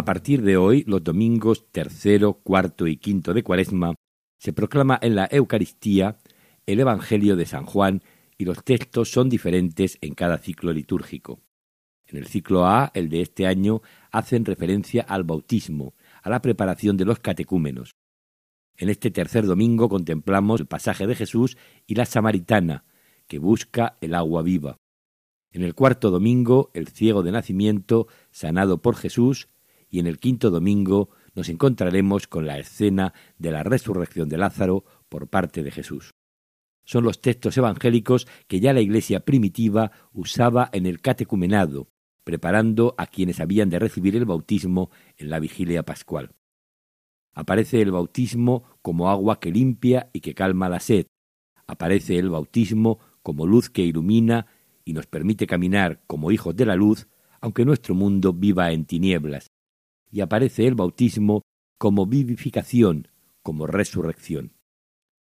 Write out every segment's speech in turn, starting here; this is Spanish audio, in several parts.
A partir de hoy, los domingos tercero, cuarto y quinto de Cuaresma, se proclama en la Eucaristía el Evangelio de San Juan y los textos son diferentes en cada ciclo litúrgico. En el ciclo A, el de este año, hacen referencia al bautismo, a la preparación de los catecúmenos. En este tercer domingo contemplamos el pasaje de Jesús y la samaritana, que busca el agua viva. En el cuarto domingo, el ciego de nacimiento, sanado por Jesús, y en el quinto domingo nos encontraremos con la escena de la resurrección de Lázaro por parte de Jesús. Son los textos evangélicos que ya la Iglesia primitiva usaba en el catecumenado, preparando a quienes habían de recibir el bautismo en la vigilia pascual. Aparece el bautismo como agua que limpia y que calma la sed. Aparece el bautismo como luz que ilumina y nos permite caminar como hijos de la luz, aunque nuestro mundo viva en tinieblas. Y aparece el bautismo como vivificación, como resurrección.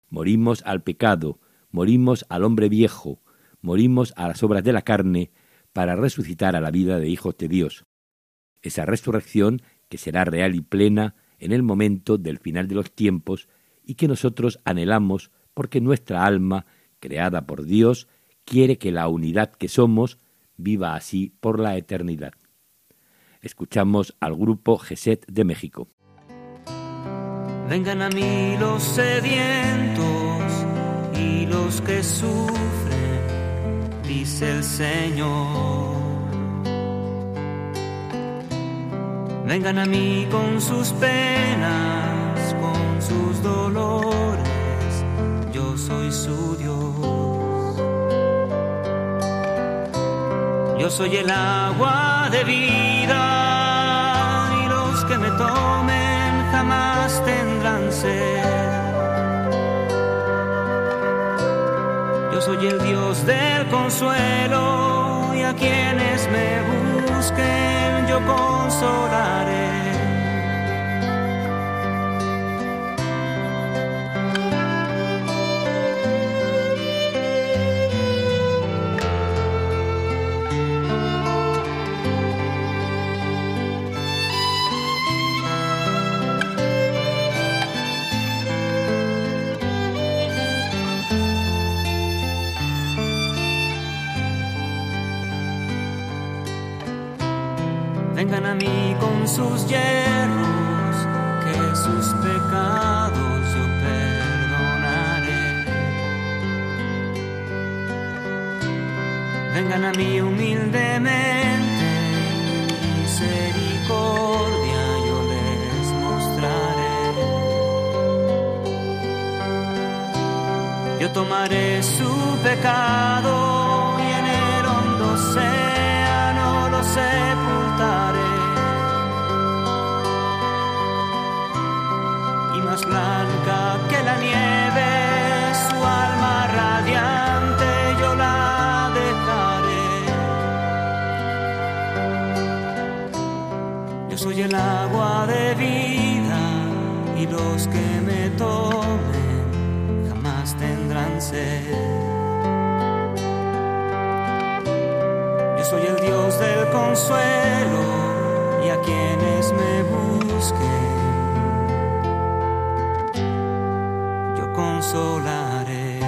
Morimos al pecado, morimos al hombre viejo, morimos a las obras de la carne, para resucitar a la vida de hijos de Dios. Esa resurrección que será real y plena en el momento del final de los tiempos y que nosotros anhelamos porque nuestra alma, creada por Dios, quiere que la unidad que somos viva así por la eternidad. Escuchamos al grupo GESET de México. Vengan a mí los sedientos y los que sufren, dice el Señor. Vengan a mí con sus penas, con sus dolores, yo soy su Dios. Yo soy el agua de vida y los que me tomen jamás tendrán sed. Yo soy el Dios del consuelo y a quienes me busquen yo consolaré. Vengan a mí con sus hierros, que sus pecados yo perdonaré. Vengan a mí humildemente, misericordia yo les mostraré. Yo tomaré su pecado y en el hondo océano lo sepultaré. El agua de vida y los que me tomen jamás tendrán sed. Yo soy el Dios del consuelo y a quienes me busquen yo consolaré.